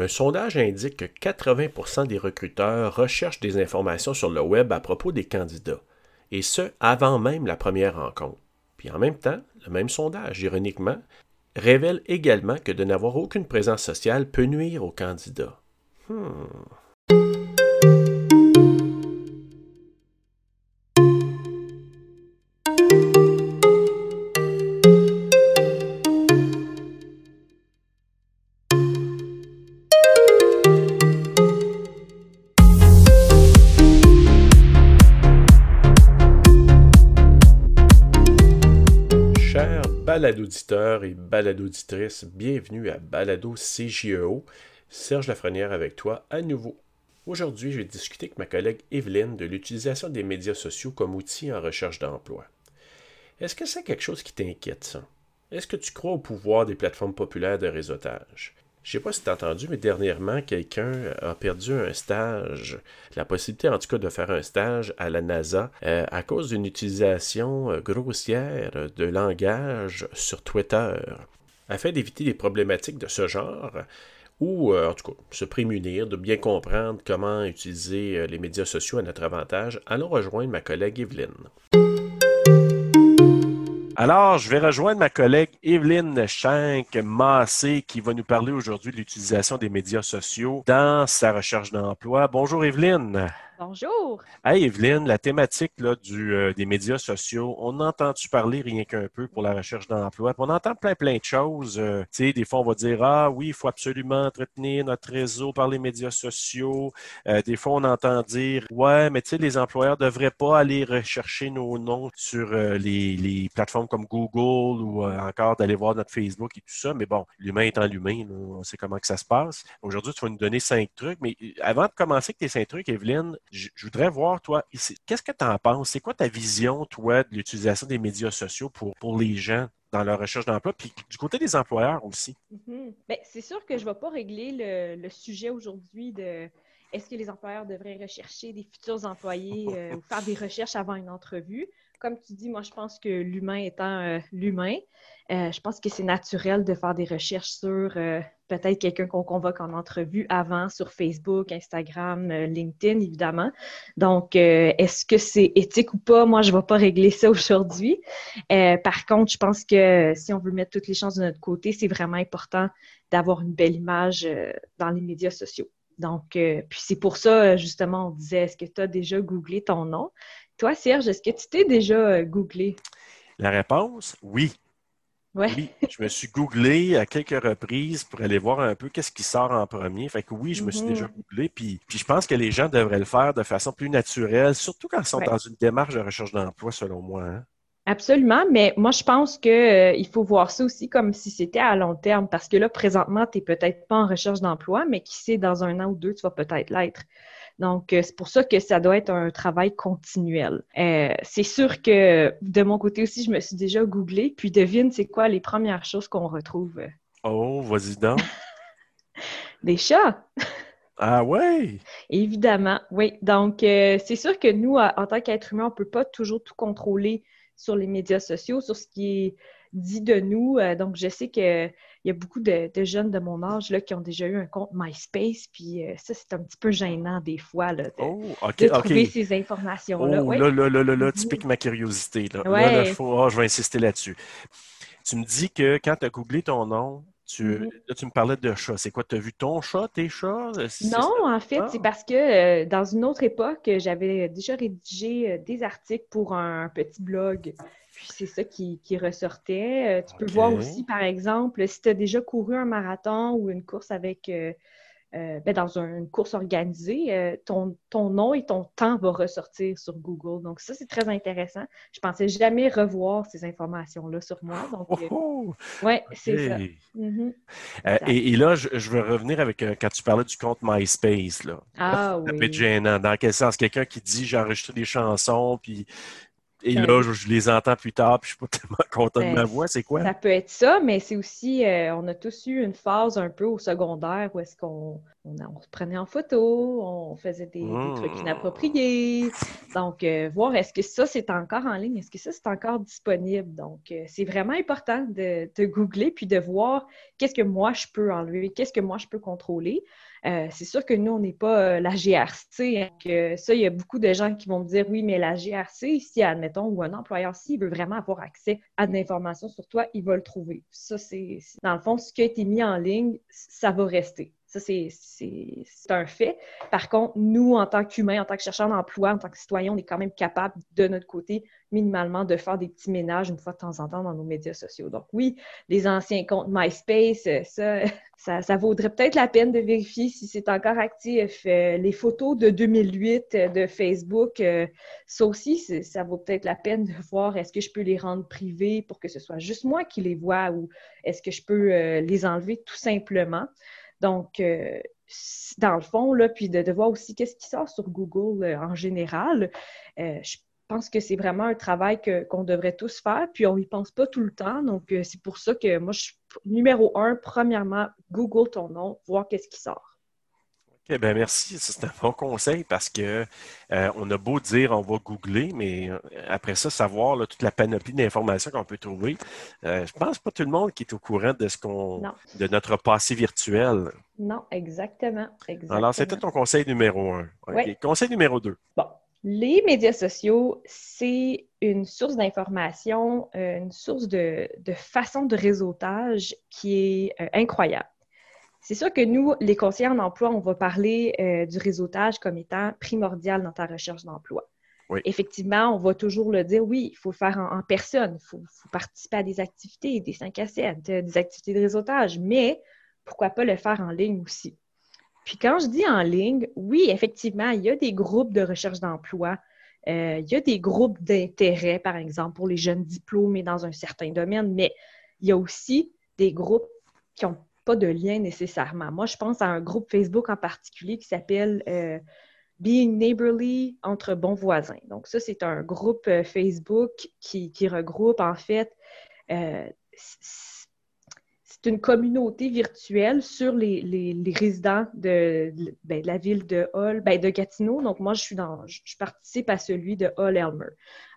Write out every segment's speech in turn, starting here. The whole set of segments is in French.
Un sondage indique que 80% des recruteurs recherchent des informations sur le web à propos des candidats, et ce, avant même la première rencontre. Puis en même temps, le même sondage, ironiquement, révèle également que de n'avoir aucune présence sociale peut nuire aux candidats. Hmm. Balado-auditeurs et balado-auditrices, bienvenue à Balado CJEO. Serge Lafrenière avec toi à nouveau. Aujourd'hui, je vais discuter avec ma collègue Evelyne de l'utilisation des médias sociaux comme outil en recherche d'emploi. Est-ce que c'est quelque chose qui t'inquiète? Est-ce que tu crois au pouvoir des plateformes populaires de réseautage? Je sais pas si tu as entendu, mais dernièrement, quelqu'un a perdu un stage, la possibilité en tout cas de faire un stage à la NASA euh, à cause d'une utilisation euh, grossière de langage sur Twitter. Afin d'éviter des problématiques de ce genre, ou euh, en tout cas se prémunir, de bien comprendre comment utiliser les médias sociaux à notre avantage, allons rejoindre ma collègue Evelyne. Alors, je vais rejoindre ma collègue Evelyne Schenck Massé qui va nous parler aujourd'hui de l'utilisation des médias sociaux dans sa recherche d'emploi. Bonjour Evelyne. Bonjour. Hey Evelyne, la thématique là, du, euh, des médias sociaux, on a entendu parler rien qu'un peu pour la recherche d'emploi? On entend plein plein de choses. Euh, des fois on va dire ah oui, il faut absolument entretenir notre réseau par les médias sociaux. Euh, des fois on entend dire ouais, mais tu sais les employeurs devraient pas aller rechercher nos noms sur les, les, plateformes comme Google ou encore d'aller voir notre Facebook et tout ça. Mais bon, l'humain étant l'humain, on sait comment que ça se passe. Aujourd'hui, tu vas nous donner cinq trucs. Mais avant de commencer avec tes cinq trucs, Evelyne, je, voudrais voir, toi, qu'est-ce que tu en penses? C'est quoi ta vision, toi, de l'utilisation des médias sociaux pour, pour les gens dans leur recherche d'emploi, puis du côté des employeurs aussi? Ben, c'est sûr que je ne vais pas régler le, sujet aujourd'hui de est-ce que les employeurs devraient rechercher des futurs employés euh, ou faire des recherches avant une entrevue. Comme tu dis, moi, je pense que l'humain étant euh, l'humain, euh, je pense que c'est naturel de faire des recherches sur peut-être quelqu'un qu'on convoque en entrevue avant sur Facebook, Instagram, euh, LinkedIn, évidemment. Donc, euh, est-ce que c'est éthique ou pas? Moi, je ne vais pas régler ça aujourd'hui. Euh, par contre, je pense que si on veut mettre toutes les chances de notre côté, c'est vraiment important d'avoir une belle image dans les médias sociaux. Donc, puis c'est pour ça, justement, on disait, est-ce que tu as déjà googlé ton nom? Toi, Serge, est-ce que tu t'es déjà googlé? La réponse, oui. Oui, je me suis googlé à quelques reprises pour aller voir un peu qu'est-ce qui sort en premier. Fait que oui, je me suis déjà mm-hmm. googlé. Puis, puis je pense que les gens devraient le faire de façon plus naturelle, surtout quand ils sont dans une démarche de recherche d'emploi, selon moi. Hein. Absolument, mais moi, je pense qu'il euh, faut voir ça aussi comme si c'était à long terme, parce que là, présentement, tu n'es peut-être pas en recherche d'emploi, mais qui sait, dans un an ou deux, tu vas peut-être l'être. Donc, euh, c'est pour ça que ça doit être un travail continuel. Euh, c'est sûr que de mon côté aussi, je me suis déjà googlé, puis devine, c'est quoi les premières choses qu'on retrouve? Oh, vas-y donc. Des chats. Ah ouais? Évidemment, oui. Donc, euh, c'est sûr que nous, en tant qu'être humain, on ne peut pas toujours tout contrôler sur les médias sociaux, sur ce qui est dit de nous. donc, je sais que il y a beaucoup de, jeunes de mon âge là, qui ont déjà eu un compte MySpace, puis euh, ça, c'est un petit peu gênant des fois là, de, oh, trouver ces informations-là. Oh, là, là, là, là, là, tu piques ma curiosité. Là, là, faut, oh, je vais insister là-dessus. Tu me dis que quand tu as googlé ton nom, tu, mhm. là, tu me parlais de chat. C'est quoi? Tu as vu ton chat, tes chats? Non, en fait, c'est parce que euh, dans une autre époque, j'avais déjà rédigé euh, des articles pour un petit blog puis c'est ça qui, ressortait. Euh, tu peux voir aussi, par exemple, si tu as déjà couru un marathon ou une course avec euh, euh, ben, dans une course organisée, ton, ton, nom et ton temps vont ressortir sur Google. Donc, ça, c'est très intéressant. Je pensais jamais revoir ces informations-là sur moi. Donc, oh, oh! oui, c'est ça. Mm-hmm. et, là, je, veux revenir avec quand tu parlais du compte MySpace. Là. Ah oui. Gênant. Dans quel sens? Quelqu'un qui dit j'ai enregistré des chansons, puis Et là, je, les entends plus tard, puis je suis pas tellement content de ma ben, voix. C'est quoi? Ça peut être ça, mais c'est aussi, euh, on a tous eu une phase un peu au secondaire où est-ce qu'on on, se prenait en photo, on faisait des, trucs mmh. inappropriés. Donc, euh, voir est-ce que ça, c'est encore en ligne, est-ce que ça, c'est encore disponible? Donc, euh, c'est vraiment important de, de, googler puis de voir qu'est-ce que moi, je peux enlever, qu'est-ce que moi, je peux contrôler. Euh, c'est sûr que nous, on n'est pas euh, la GRC. Hein, ça, il y a beaucoup de gens qui vont me dire oui, mais la GRC, si, admettons, ou un employeur, s'il veut vraiment avoir accès à de l'information sur toi, il va le trouver. Ça, c'est dans le fond, ce qui a été mis en ligne, ça va rester. Ça, c'est un fait. Par contre, nous, en tant qu'humains, en tant que chercheurs d'emploi, en tant que citoyens, on est quand même capable, de notre côté, minimalement, de faire des petits ménages une fois de temps en temps dans nos médias sociaux. Donc oui, les anciens comptes MySpace, ça, ça, vaudrait peut-être la peine de vérifier si c'est encore actif. Euh, les photos de 2008 euh, de Facebook, euh, ça aussi, ça vaut peut-être la peine de voir est-ce que je peux les rendre privées pour que ce soit juste moi qui les vois ou est-ce que je peux les enlever tout simplement. Donc, euh, dans le fond, là, puis de, voir aussi qu'est-ce qui sort sur Google euh, en général, euh, je pense que c'est vraiment un travail qu'on devrait tous faire, puis on n'y pense pas tout le temps. Donc, c'est pour ça que moi, je numéro un, premièrement, Google ton nom, voir qu'est-ce qui sort. Eh bien, merci. C'est un bon conseil parce que euh, on a beau dire on va googler, mais euh, après ça, savoir toute la panoplie d'informations qu'on peut trouver. Euh, je pense pas tout le monde qui est au courant de ce qu'on de notre passé virtuel. Non, exactement. Alors, c'était ton conseil numéro un. Conseil numéro deux. Bon. Les médias sociaux, c'est une source d'information, une source de, de, façon de réseautage qui est incroyable. C'est sûr que nous, les conseillers en emploi, on va parler euh, du réseautage comme étant primordial dans ta recherche d'emploi. Effectivement, on va toujours le dire, oui, il faut le faire en, personne, il faut, participer à des activités, des 5 à 7, euh, des activités de réseautage, mais pourquoi pas le faire en ligne aussi? Puis quand je dis en ligne, oui, effectivement, il y a des groupes de recherche d'emploi, euh, il y a des groupes d'intérêt, par exemple, pour les jeunes diplômés dans un certain domaine, mais il y a aussi des groupes qui ont pas de lien nécessairement. Moi, je pense à un groupe Facebook en particulier qui s'appelle euh, Being Neighborly entre bons voisins. Donc, ça, c'est un groupe euh, Facebook qui, regroupe en fait euh, c'est une communauté virtuelle sur les, résidents ben, de, la ville de Hall, ben, de Gatineau. Donc, moi, je suis dans, je, participe à celui de Hall-Elmer.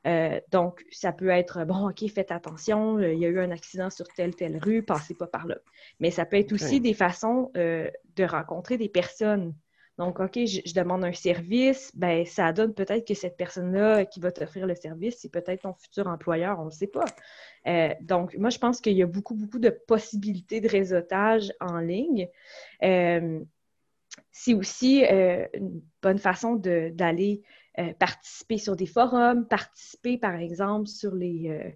Euh, donc, ça peut être, bon, OK, faites attention, il y a eu un accident sur telle, telle rue, passez pas par là. Mais ça peut être aussi des façons euh, de rencontrer des personnes donc, OK, je, demande un service, ben ça donne peut-être que cette personne-là qui va t'offrir le service, c'est peut-être ton futur employeur, on ne sait pas. Euh, donc, moi, je pense qu'il y a beaucoup, beaucoup de possibilités de réseautage en ligne. Euh, c'est aussi euh, une bonne façon d'aller participer sur des forums, participer, par exemple, sur les,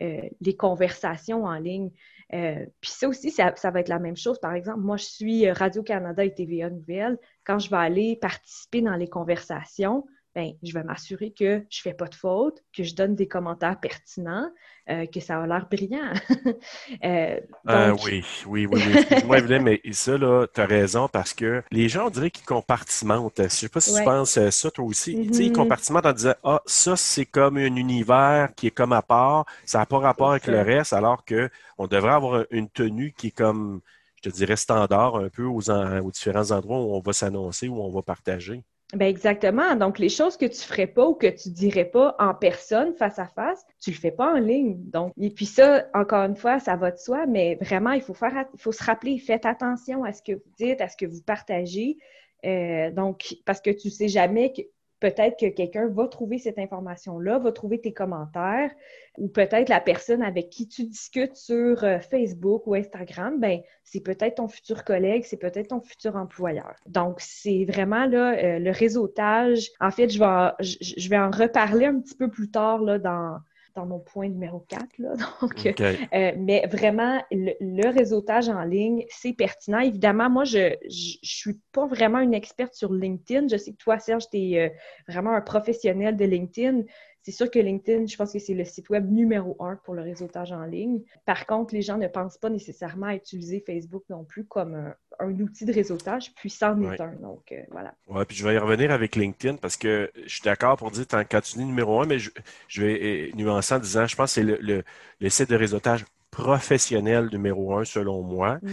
les conversations en ligne. Euh, puis ça aussi, ça, va être la même chose. Par exemple, moi, je suis euh, Radio-Canada et TVA Nouvelle. Quand je vais aller participer dans les conversations, ben, je vais m'assurer que je ne fais pas de faute, que je donne des commentaires pertinents, euh, que ça a l'air brillant. Euh, euh, oui, oui, oui, oui. Excuse-moi, mais ça, là, tu as raison parce que les gens, on dirait qu'ils compartimentent. Je ne sais pas si tu penses ça, toi aussi. Tu sais, ils mm-hmm. compartimentent en disant Ah, ça, c'est comme un univers qui est comme à part, ça n'a pas rapport avec le reste, alors qu'on devrait avoir une tenue qui est comme, je te dirais, standard un peu aux, aux différents endroits où on va s'annoncer, où on va partager. Ben exactement. Donc, les choses que tu ferais pas ou que tu dirais pas en personne, face à face, tu le fais pas en ligne. Donc, et puis ça, encore une fois, ça va de soi, mais vraiment, il faut faire, il faut se rappeler, faites attention à ce que vous dites, à ce que vous partagez. Euh, donc, parce que tu sais jamais que peut-être que quelqu'un va trouver cette information-là, va trouver tes commentaires, ou peut-être la personne avec qui tu discutes sur euh, Facebook ou Instagram, ben c'est peut-être ton futur collègue, c'est peut-être ton futur employeur. Donc, c'est vraiment là, euh, le réseautage. En fait, je vais, je vais en reparler un petit peu plus tard là, dans, dans mon point numéro 4. Là. Donc, euh, mais vraiment, le, réseautage en ligne, c'est pertinent. Évidemment, moi, je ne suis pas vraiment une experte sur LinkedIn. Je sais que toi, Serge, tu es euh, vraiment un professionnel de LinkedIn. C'est sûr que LinkedIn, je pense que c'est le site web numéro un pour le réseautage en ligne. Par contre, les gens ne pensent pas nécessairement à utiliser Facebook non plus comme un outil de réseautage, puis c'en est un. Donc, voilà. Oui, puis je vais y revenir avec LinkedIn parce que je suis d'accord pour dire quand tu dis numéro un, mais je, vais nuancer en disant, je pense que c'est le, le, le site de réseautage professionnel numéro un, selon moi. Mm-hmm.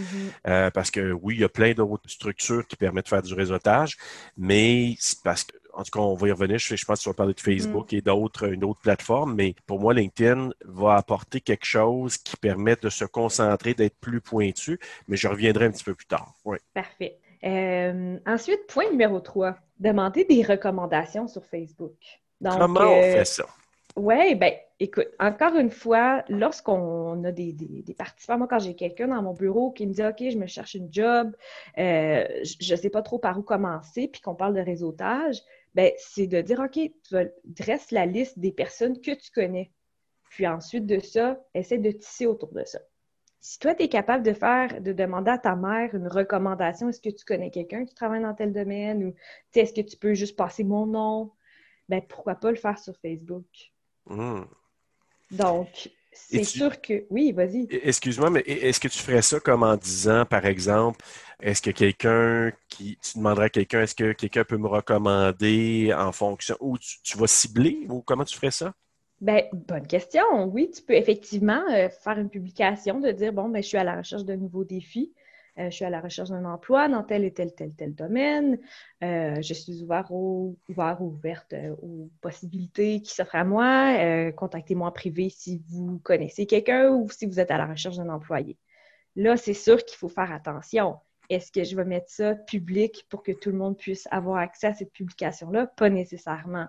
Euh, parce que oui, il y a plein d'autres structures qui permettent de faire du réseautage, mais c'est parce que, en tout cas, on va y revenir. Je, pense que tu vas parler de Facebook mm. et d'autres, une autre plateforme, mais pour moi, LinkedIn va apporter quelque chose qui permet de se concentrer, d'être plus pointu, mais je reviendrai un petit peu plus tard. Oui. Parfait. Euh, ensuite, point numéro 3, demander des recommandations sur Facebook. Comment on euh, fait ça? Oui, ben écoute, encore une fois, lorsqu'on a des, participants, moi, quand j'ai quelqu'un dans mon bureau qui me dit OK, je me cherche une job, euh, je ne sais pas trop par où commencer, puis qu'on parle de réseautage, ben, c'est de dire OK, tu dresse la liste des personnes que tu connais. Puis ensuite de ça, essaie de tisser autour de ça. Si toi, tu es capable de faire, de demander à ta mère une recommandation, est-ce que tu connais quelqu'un qui travaille dans tel domaine ou est-ce que tu peux juste passer mon nom? Ben, pourquoi pas le faire sur Facebook? Hmm. Donc, c'est sûr que. Oui, vas-y. Excuse-moi, mais est-ce que tu ferais ça comme en disant, par exemple, est-ce que quelqu'un qui. Tu demanderais à quelqu'un, est-ce que quelqu'un peut me recommander en fonction. Ou tu, vas cibler ou comment tu ferais ça? Ben, bonne question. Oui, tu peux effectivement euh, faire une publication de dire bon, ben, je suis à la recherche de nouveaux défis. Euh, je suis à la recherche d'un emploi dans tel et tel, tel, tel domaine. Euh, je suis ouvert, ou ouverte euh, aux possibilités qui s'offrent à moi. Contactez-moi en privé si vous connaissez quelqu'un ou si vous êtes à la recherche d'un employé. Là, c'est sûr qu'il faut faire attention. Est-ce que je vais mettre ça public pour que tout le monde puisse avoir accès à cette publication-là? Pas nécessairement.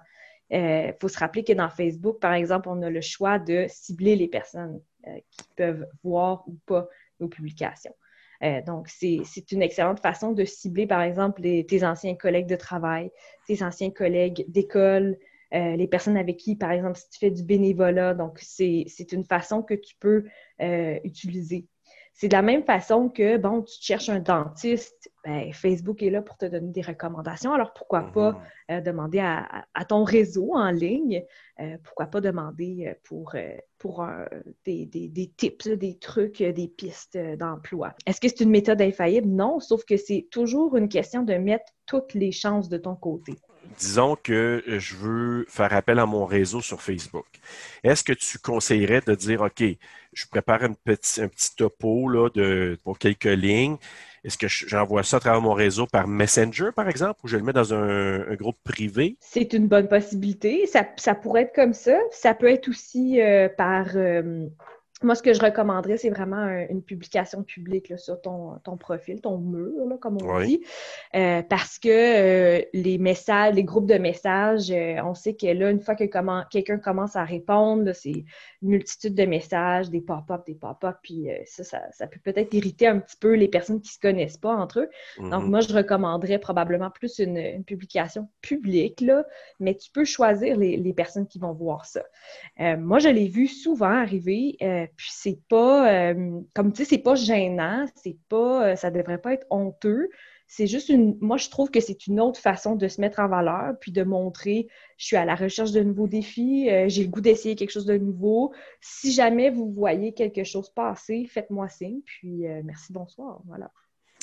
Il faut se rappeler que dans Facebook, par exemple, on a le choix de cibler les personnes qui peuvent voir ou pas nos publications. Euh, donc, c'est une excellente façon de cibler, par exemple, tes anciens collègues de travail, tes anciens collègues d'école, euh, les personnes avec qui, par exemple, si tu fais du bénévolat. Donc, c'est une façon que tu peux euh, utiliser. C'est de la même façon que, bon, tu cherches un dentiste, ben, Facebook est là pour te donner des recommandations. Alors, pourquoi pas mm-hmm. euh, demander à, ton réseau en ligne, euh, pourquoi pas demander euh, pour, pour des, des, tips, des trucs, des pistes d'emploi. Est-ce que c'est une méthode infaillible? Non, sauf que c'est toujours une question de mettre toutes les chances de ton côté disons que je veux faire appel à mon réseau sur Facebook. Est-ce que tu conseillerais de dire, OK, je prépare un petit, un petit topo là, pour quelques lignes. Est-ce que j'envoie ça à travers mon réseau par Messenger, par exemple, ou je le mets dans un, groupe privé? C'est une bonne possibilité. Ça, pourrait être comme ça. Ça peut être aussi euh, par euh, moi, ce que je recommanderais, c'est vraiment une publication publique sur ton, ton, profil, ton mur, là, comme on dit. Euh, parce que euh, les messages, les groupes de messages, euh, on sait que là, une fois que quelqu'un commence à répondre, c'est une multitude de messages, des pop-up, des pop-up, puis ça, ça, peut peut-être irriter un petit peu les personnes qui ne se connaissent pas entre eux. Donc, mm-hmm. moi, je recommanderais probablement plus une, publication publique, là, mais tu peux choisir les, les, personnes qui vont voir ça. moi, je l'ai vu souvent arriver puis c'est pas, euh, comme tu sais, c'est pas gênant, c'est pas, euh, ça devrait pas être honteux. C'est juste une, moi je trouve que c'est une autre façon de se mettre en valeur, puis de montrer, je suis à la recherche de nouveaux défis, euh, j'ai le goût d'essayer quelque chose de nouveau. Si jamais vous voyez quelque chose passer, faites-moi signe, puis merci, bonsoir, voilà.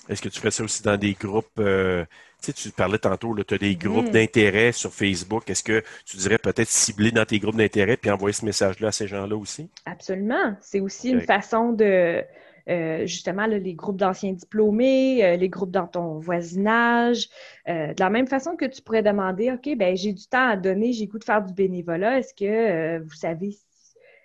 Est-ce que tu ferais ça aussi dans des groupes, euh, tu sais, tu parlais tantôt, tu as des mm-hmm. groupes d'intérêt sur Facebook. Est-ce que tu dirais peut-être cibler dans tes groupes d'intérêt puis envoyer ce message-là à ces gens-là aussi? Absolument. C'est aussi une façon de, euh, justement, les groupes d'anciens diplômés, euh, les groupes dans ton voisinage. de la même façon que tu pourrais demander, OK, ben j'ai du temps à donner, j'ai goût de faire du bénévolat. Est-ce que vous savez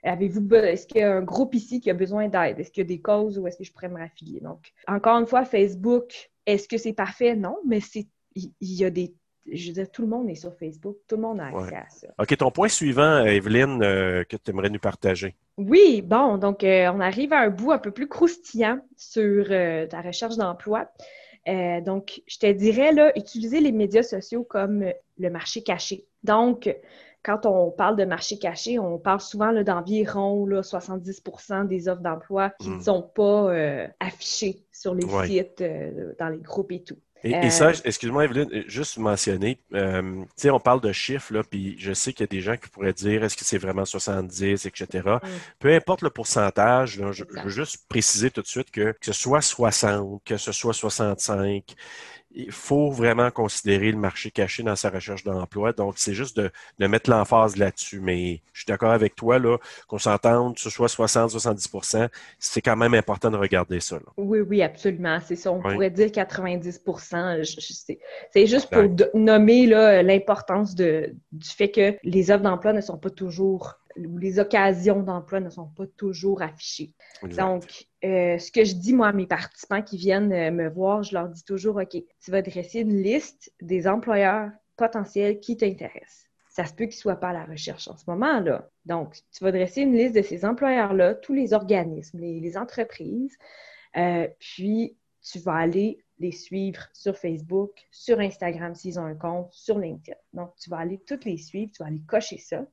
Avez-vous est-ce qu'il y a un groupe ici qui a besoin d'aide? Est-ce qu'il y a des causes ou est-ce que je pourrais me raffilier? Donc, encore une fois, Facebook, est-ce que c'est parfait? Non, mais c'est il y, a des je veux dire, tout le monde est sur Facebook, tout le monde a accès à ça. OK, ton point suivant, Evelyne, euh, que tu aimerais nous partager. Oui, bon, donc euh, on arrive à un bout un peu plus croustillant sur euh, ta recherche d'emploi. donc, je te dirais, là, utiliser les médias sociaux comme le marché caché. Donc, quand on parle de marché caché, on parle souvent d'environ 70% des offres d'emploi qui ne hmm. sont pas euh, affichées sur les sites, euh, dans les groupes et tout. Et, ça, excuse-moi, Evelyne, juste mentionner, tu sais, on parle de chiffres, là, puis je sais qu'il y a des gens qui pourraient dire est-ce que c'est vraiment 70, etc. Mm. Peu importe le pourcentage, je, je, veux juste préciser tout de suite que que ce soit 60, que ce soit 65, il faut vraiment considérer le marché caché dans sa recherche d'emploi. Donc, c'est juste de, mettre l'emphase là-dessus. Mais je suis d'accord avec toi, là, qu'on s'entende, que ce soit 60-70% c'est quand même important de regarder ça. Oui, oui, absolument. C'est ça. On pourrait dire 90% C'est juste pour nommer l'importance du fait que les offres d'emploi ne sont pas toujours où les occasions d'emploi ne sont pas toujours affichées. Donc, euh, ce que je dis, moi, à mes participants qui viennent euh, me voir, je leur dis toujours, OK, tu vas dresser une liste des employeurs potentiels qui t'intéressent. Ça se peut qu'ils ne soient pas à la recherche en ce moment-là. Donc, tu vas dresser une liste de ces employeurs-là, tous les organismes, les, entreprises, euh, puis tu vas aller les suivre sur Facebook, sur Instagram s'ils ont un compte, sur LinkedIn. Donc, tu vas aller toutes les suivre, tu vas aller cocher ça.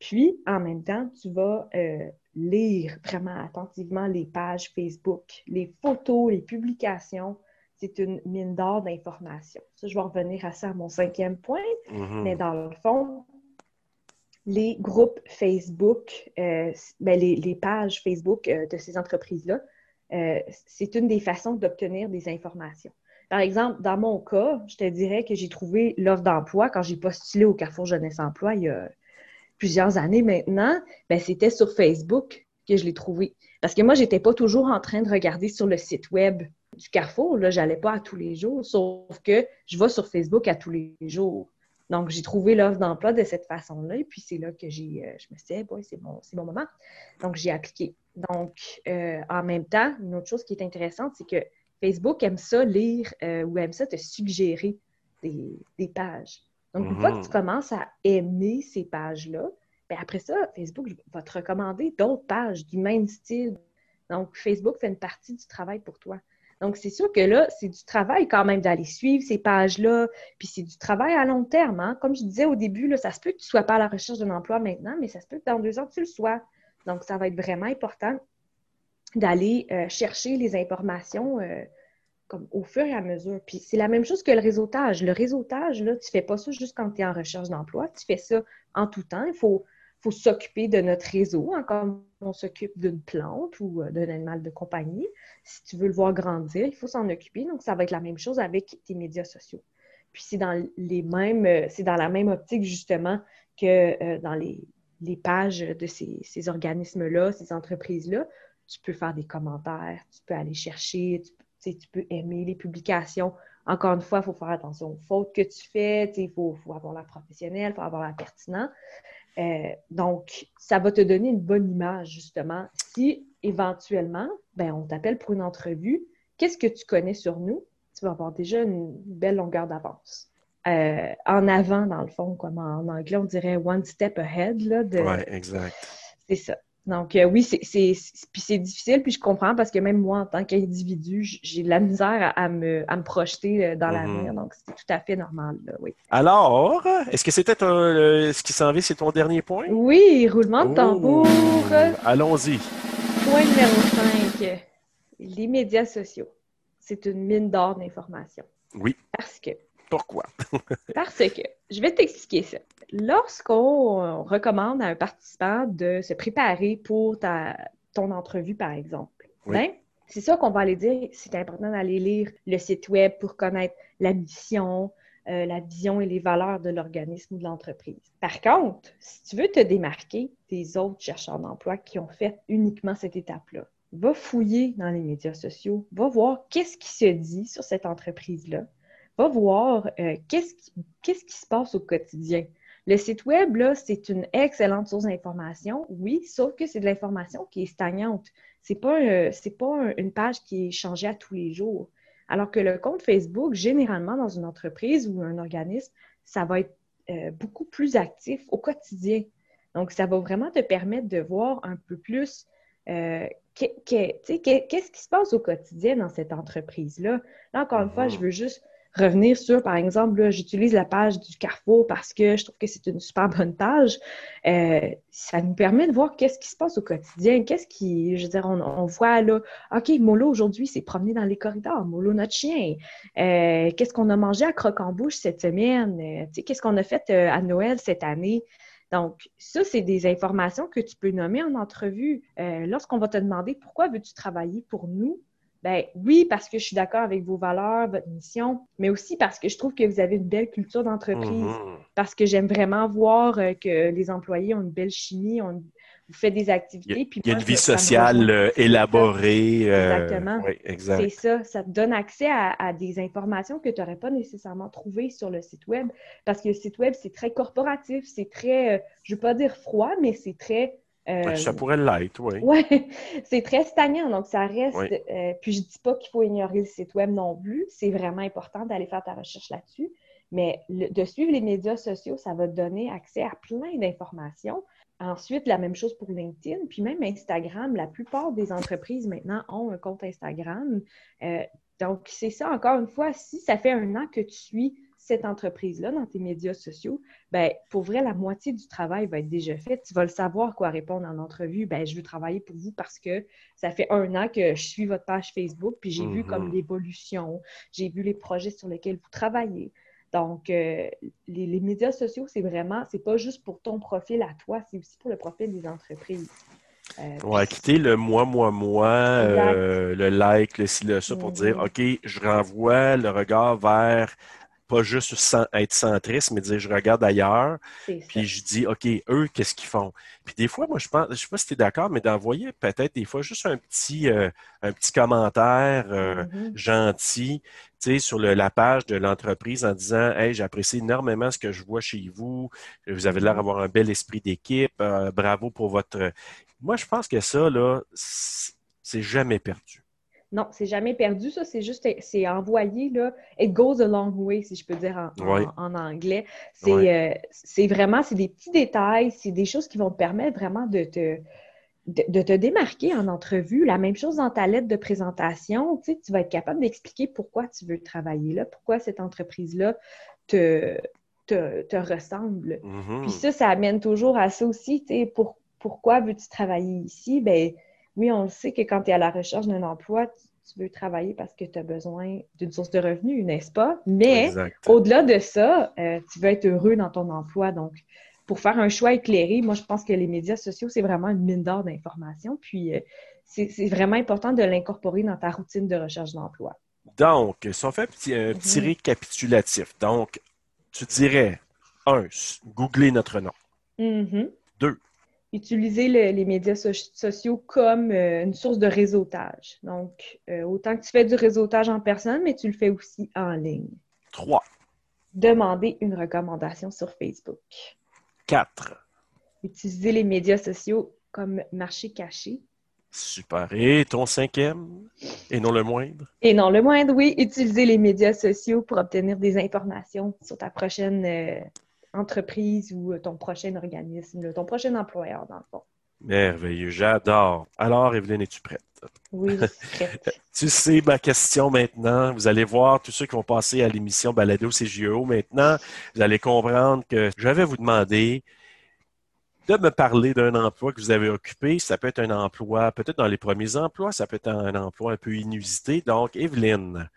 Puis, en même temps, tu vas euh, lire vraiment attentivement les pages Facebook, les photos, les publications. C'est une mine d'or d'informations. Ça, je vais revenir à ça à mon cinquième point. Mm-hmm. Mais dans le fond, les groupes Facebook, euh, ben, les, pages Facebook euh, de ces entreprises-là, c'est une des façons d'obtenir des informations. Par exemple, dans mon cas, je te dirais que j'ai trouvé l'offre d'emploi quand j'ai postulé au Carrefour Jeunesse Emploi il y a plusieurs années maintenant, ben, c'était sur Facebook que je l'ai trouvé. Parce que moi, je n'étais pas toujours en train de regarder sur le site web du Carrefour. Là, j'allais pas à tous les jours, sauf que je vais sur Facebook à tous les jours. Donc, j'ai trouvé l'offre d'emploi de cette façon-là. Et puis, c'est là que j'ai, euh, je me suis dit, c'est bon, c'est bon moment. Donc, j'ai appliqué. Donc, euh, en même temps, une autre chose qui est intéressante, c'est que Facebook aime ça lire euh, ou aime ça te suggérer des pages. Donc, une fois que tu commences à aimer ces pages-là, bien après ça, Facebook va te recommander d'autres pages du même style. Donc, Facebook fait une partie du travail pour toi. Donc, c'est sûr que là, c'est du travail quand même d'aller suivre ces pages-là, puis c'est du travail à long terme. Hein. Comme je disais au début, là, ça se peut que tu ne sois pas à la recherche d'un emploi maintenant, mais ça se peut que dans deux ans, tu le sois. Donc, ça va être vraiment important d'aller euh, chercher les informations euh, comme au fur et à mesure. Puis c'est la même chose que le réseautage. Le réseautage, là, tu ne fais pas ça juste quand tu es en recherche d'emploi, tu fais ça en tout temps. Il faut, faut s'occuper de notre réseau, hein, comme on s'occupe d'une plante ou euh, d'un animal de compagnie. Si tu veux le voir grandir, il faut s'en occuper. Donc, ça va être la même chose avec tes médias sociaux. Puis c'est dans les mêmes, euh, c'est dans la même optique, justement, que euh, dans les, les, pages de ces, ces organismes-là, ces entreprises-là. Tu peux faire des commentaires, tu peux aller chercher, tu tu peux aimer les publications. Encore une fois, il faut faire attention aux fautes que tu fais. Il faut, avoir la professionnelle, il faut avoir la pertinent. Euh, donc, ça va te donner une bonne image, justement. Si éventuellement, ben, on t'appelle pour une entrevue, qu'est-ce que tu connais sur nous? Tu vas avoir déjà une belle longueur d'avance. Euh, en avant, dans le fond, comme en anglais, on dirait one step ahead. Là, de... Oui, exact. C'est ça. Donc, euh, oui, c'est, difficile, puis je comprends parce que même moi, en tant qu'individu, j'ai de la misère à, me, à me, projeter euh, dans mm-hmm. l'avenir. Donc, c'est tout à fait normal, oui. Alors, est-ce que c'était ce qui s'en vient, c'est ton dernier point? Oui, roulement de tambour. Allons-y. Point numéro 5. Les médias sociaux. C'est une mine d'or d'informations. Oui. Parce que pourquoi? Parce que, je vais t'expliquer ça. Lorsqu'on recommande à un participant de se préparer pour ta, ton entrevue, par exemple, ben, c'est ça qu'on va aller dire, c'est important d'aller lire le site web pour connaître la mission, euh, la vision et les valeurs de l'organisme ou de l'entreprise. Par contre, si tu veux te démarquer des autres chercheurs d'emploi qui ont fait uniquement cette étape-là, va fouiller dans les médias sociaux, va voir qu'est-ce qui se dit sur cette entreprise-là, va voir euh, qu'est-ce qui, se passe au quotidien. Le site web, là, c'est une excellente source d'information, oui, sauf que c'est de l'information qui est stagnante. Ce n'est pas, euh, pas une page qui est changée à tous les jours. Alors que le compte Facebook, généralement, dans une entreprise ou un organisme, ça va être euh, beaucoup plus actif au quotidien. Donc, ça va vraiment te permettre de voir un peu plus qu'est-ce qui se passe au quotidien dans cette entreprise-là. Là, encore une fois, je mm-hmm. veux juste revenir sur, par exemple, j'utilise la page du Carrefour parce que je trouve que c'est une super bonne page. Euh, ça nous permet de voir qu'est-ce qui se passe au quotidien, qu'est-ce qui, je veux dire, on, voit là, OK, Molo aujourd'hui s'est promené dans les corridors, Molo notre chien. Euh, qu'est-ce qu'on a mangé à Croque-en-Bouche cette semaine? Euh, qu'est-ce qu'on a fait à Noël cette année? Donc, ça, c'est des informations que tu peux nommer en entrevue. Lorsqu'on va te demander pourquoi veux-tu travailler pour nous, ben oui, parce que je suis d'accord avec vos valeurs, votre mission, mais aussi parce que je trouve que vous avez une belle culture d'entreprise, mhm. parce que j'aime vraiment voir euh, que les employés ont une belle chimie, on, vous faites des activités. Il y a, une vie sociale euh, élaborée. Euh, Exactement. C'est ça. Ça te donne accès à, des informations que tu n'aurais pas nécessairement trouvées sur le site web, parce que le site web, c'est très corporatif, c'est très, je ne veux pas dire froid, mais c'est très euh, ça pourrait l'être, oui. Oui, c'est très stagnant, donc ça reste. Euh, puis je ne dis pas qu'il faut ignorer le site web non plus. C'est vraiment important d'aller faire ta recherche là-dessus. Mais de suivre les médias sociaux, ça va te donner accès à plein d'informations. Ensuite, la même chose pour LinkedIn, puis même Instagram. La plupart des entreprises maintenant ont un compte Instagram. Euh, donc, c'est ça, encore une fois, si ça fait un an que tu suis cette entreprise-là dans tes médias sociaux, ben, pour vrai, la moitié du travail va être déjà fait. Tu vas le savoir quoi répondre en entrevue. Ben, je veux travailler pour vous parce que ça fait un an que je suis votre page Facebook, puis j'ai vu comme mhm. l'évolution, j'ai vu les projets sur lesquels vous travaillez. Donc, euh, les, médias sociaux, c'est vraiment, c'est pas juste pour ton profil à toi, c'est aussi pour le profil des entreprises. Euh, On va quitter le moi, moi, moi, euh, le like, le ci, le ça, pour dire, mhm. OK, je renvoie le regard vers pas juste être centriste, mais dire je regarde ailleurs, puis je dis OK, eux, qu'est-ce qu'ils font? Puis des fois, moi, je pense, je sais pas si tu es d'accord, mais d'envoyer peut-être des fois juste un petit, euh, un petit commentaire euh, mm-hmm. gentil, tu sais, sur la page de l'entreprise en disant Hey, j'apprécie énormément ce que je vois chez vous, vous avez l'air mm-hmm. d'avoir un bel esprit d'équipe, euh, bravo pour votre. Moi, je pense que ça, là, c'est jamais perdu. Non, c'est jamais perdu, ça. C'est juste, c'est envoyé, là. It goes a long way, si je peux dire en, anglais. Euh, c'est vraiment, c'est des petits détails, c'est des choses qui vont te permettre vraiment de te, de, te démarquer en entrevue. La même chose dans ta lettre de présentation. Tu, sais, tu vas être capable d'expliquer pourquoi tu veux travailler là, pourquoi cette entreprise-là te, te, ressemble. Mm-hmm. Puis ça, ça amène toujours à ça aussi. Tu sais, pour, pourquoi veux-tu travailler ici? Ben, oui, on le sait que quand tu es à la recherche d'un emploi, tu, veux travailler parce que tu as besoin d'une source de revenus, n'est-ce pas? Mais au-delà de ça, euh, tu veux être heureux dans ton emploi. Donc, pour faire un choix éclairé, moi, je pense que les médias sociaux, c'est vraiment une mine d'or d'informations. Puis, euh, c'est vraiment important de l'incorporer dans ta routine de recherche d'emploi. Donc, si on fait un petit, mhm. récapitulatif, donc, tu dirais, un, googler notre nom. Mhm. Deux, utiliser les médias sociaux comme euh, une source de réseautage. Donc, euh, autant que tu fais du réseautage en personne, mais tu le fais aussi en ligne. Trois. Demander une recommandation sur Facebook. Quatre. Utiliser les médias sociaux comme marché caché. Super. Et ton cinquième, et non le moindre? Et non le moindre, oui. Utiliser les médias sociaux pour obtenir des informations sur ta prochaine euh, entreprise ou euh, ton prochain organisme, ton prochain employeur, dans le fond. Merveilleux, j'adore. Alors, Evelyne, es-tu prête? Oui, je suis prête. tu sais ma question maintenant. Vous allez voir, tous ceux qui vont passer à l'émission Balado CGO maintenant, vous allez comprendre que je vais vous demander de me parler d'un emploi que vous avez occupé. Ça peut être un emploi, peut-être dans les premiers emplois, ça peut être un emploi un peu inusité. Donc, Evelyne,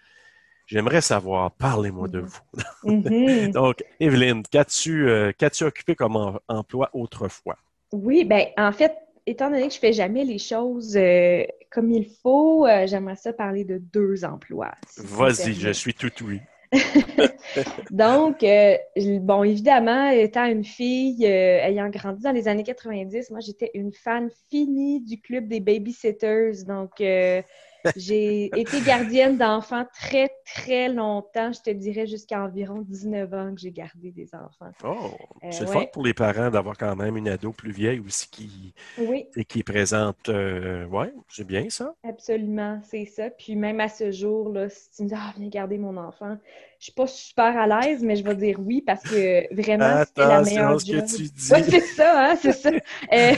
J'aimerais savoir, parlez-moi de vous. Mm-hmm. Donc, Evelyne, euh, qu'as-tu occupé comme emploi autrefois? Oui, bien, en fait, étant donné que je ne fais jamais les choses euh, comme il faut, euh, j'aimerais ça parler de deux emplois. Vas-y, je suis tout oui. Donc, bon, évidemment, étant une fille ayant grandi dans les années 90, moi, j'étais une fan finie du club des babysitters. Donc, j'ai été gardienne d'enfants très, très longtemps. Je te dirais jusqu'à environ 19 ans que j'ai gardé des enfants. Oh, euh, c'est fort pour les parents d'avoir quand même une ado plus vieille aussi qui, et qui présente. Euh, oui, c'est bien ça. Absolument, c'est ça. Puis même à ce jour, là, si tu me dis, ah, viens garder mon enfant, je suis pas super à l'aise, mais je vais dire oui parce que vraiment, c'est la meilleure ce Que tu dis. c'est ça, hein, c'est ça. Euh,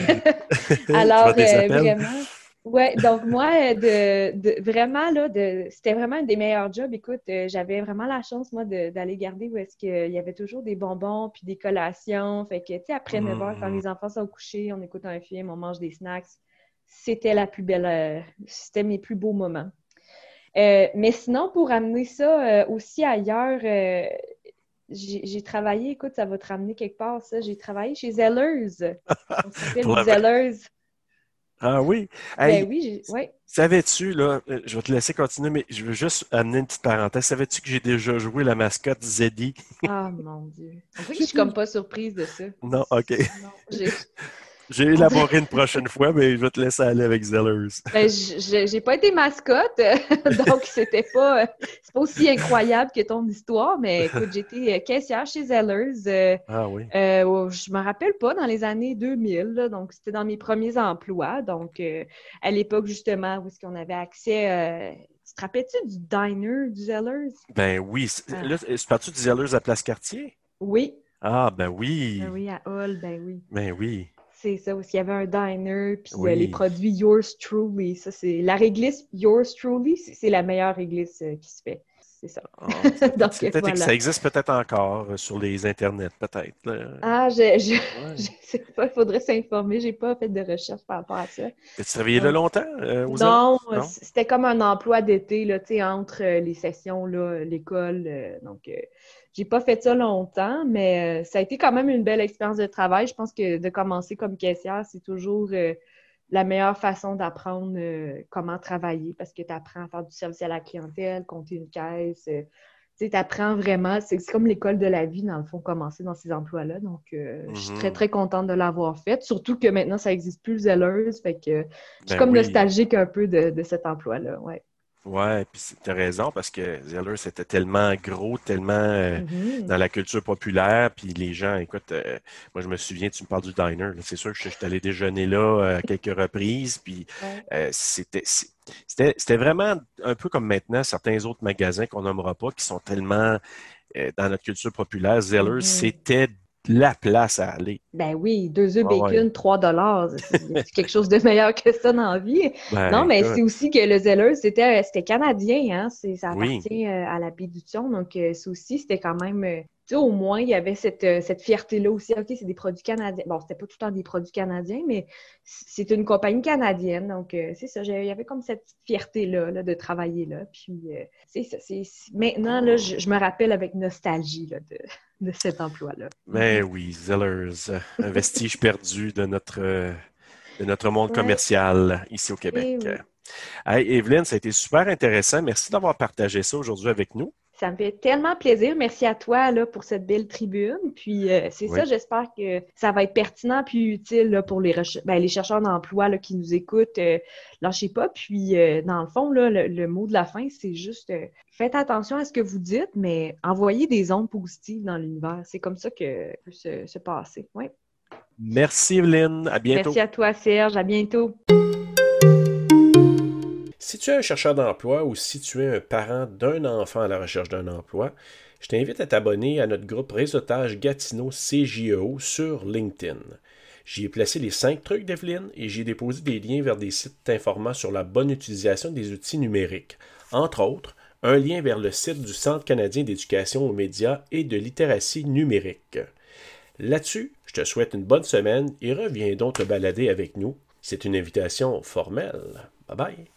alors, vraiment Ouais, donc moi, de, vraiment, là, de, c'était vraiment un des meilleurs jobs. Écoute, euh, j'avais vraiment la chance, moi, d'aller garder où est-ce qu'il y avait toujours des bonbons puis des collations. Fait que, tu sais, après 9 heures, quand mm. les enfants sont couchés, on écoute un film, on mange des snacks. C'était la plus belle, euh, c'était mes plus beaux moments. Euh, mais sinon, pour amener ça aussi ailleurs, j'ai travaillé, écoute, ça va te ramener quelque part, ça. J'ai travaillé chez Zellers. On s'appelle Zellers. Ah oui? ben oui, oui. Savais-tu, là, euh, je vais te laisser continuer, mais je veux juste amener une petite parenthèse. Savais-tu que j'ai déjà joué la mascotte Zeddy? Ah mon Dieu. En fait, je suis comme pas surprise de ça. Non, OK. Non, j'ai élaboré une prochaine fois, mais je vais te laisser aller avec Zellers. Ben, j'ai pas été mascotte, donc c'était pas, c'est pas aussi incroyable que ton histoire, mais écoute, j'étais euh, caissière chez Zellers. Euh, ah oui. Euh, je me rappelle pas, dans les années 2000, donc c'était dans mes premiers emplois. Donc, euh, à l'époque, justement, où est-ce qu'on avait accès. tu te rappelles-tu du diner du Zellers? Ben oui. Ah. Là, c'est parti du Zellers à Place Cartier? Oui. Ah, ben oui. Ben oui, à Hall, ben oui. Ben oui. C'est ça, aussi il y avait un diner, puis euh, les produits Yours Truly. Ça, c'est la réglisse Yours Truly, c'est la meilleure réglisse euh, qui se fait. C'est ça. Ah, ça existe peut-être encore euh, sur les internets, peut-être. Ah, je, je, sais pas, il faudrait s'informer. J'ai pas fait de recherche par rapport à ça. Tu travaillé là longtemps? non, c'était comme un emploi d'été, entre les sessions, l'école. donc, j'ai pas fait ça longtemps, mais euh, ça a été quand même une belle expérience de travail. Je pense que de commencer comme caissière, c'est toujours euh, la meilleure façon d'apprendre euh, comment travailler parce que tu apprends à faire du service à la clientèle, compter une caisse. tu apprends vraiment, c'est comme l'école de la vie, dans le fond, commencer dans ces emplois-là. Donc, je suis très, mhm. très contente de l'avoir fait. Surtout que maintenant, ça n'existe plus zelleuse. Fait que je suis ben comme nostalgique un peu de, de cet emploi-là. Ouais. Ouais, puis tu as raison parce que Zeller, c'était tellement gros, tellement euh, mm-hmm. dans la culture populaire, puis les gens, écoute, euh, moi je me souviens, tu me parles du diner, c'est sûr que je, suis allé déjeuner là euh, à quelques reprises, puis c'était c'était vraiment un peu comme maintenant certains autres magasins qu'on nommera pas qui sont tellement dans notre culture populaire. Zeller, mm-hmm. c'était la place à aller. Ben oui, deux œufs bacon, 3 dollars. C'est quelque chose de meilleur que ça dans la vie? Ben, non, mais c'est aussi que le Zeller, c'était canadien, hein? Ça appartient euh, à la Pédution. Donc, euh, ça aussi, c'était quand même euh, au moins, il y avait cette, euh, cette fierté-là aussi. OK, c'est des produits canadiens. Bon, c'était pas tout le temps des produits canadiens, mais c'est une compagnie canadienne. Donc, euh, c'est ça. Il y avait comme cette fierté-là de travailler là. Puis, euh, c'est ça. Maintenant, là, je, me rappelle avec nostalgie de, de cet emploi-là. Mais oui, Zellers, un vestige perdu de notre, de notre monde commercial ici au Québec. Eh hey, Evelyne, ça a été super intéressant. Merci d'avoir partagé ça aujourd'hui avec nous. Ça me fait tellement plaisir. Merci à toi là, pour cette belle tribune. Puis euh, c'est ça, j'espère que ça va être pertinent puis utile pour les, ben, les chercheurs d'emploi qui nous écoutent. Euh, lâchez pas. Puis euh, dans le fond, là, le, mot de la fin, c'est juste faites attention à ce que vous dites, mais envoyez des ondes positives dans l'univers. C'est comme ça que peut se, se passer. Ouais. Merci Evelyne. À bientôt. Merci à toi Serge. À bientôt. Si tu es un chercheur d'emploi ou si tu es un parent d'un enfant à la recherche d'un emploi, je t'invite à t'abonner à notre groupe Réseautage Gatineau CJEO sur LinkedIn. J'y ai placé les cinq trucs d'Evelyne et j'y ai déposé des liens vers des sites t'informant sur la bonne utilisation des outils numériques. Entre autres, un lien vers le site du Centre canadien d'éducation aux médias et de littératie numérique. Là-dessus, je te souhaite une bonne semaine et reviens donc te balader avec nous. C'est une invitation formelle. Bye bye.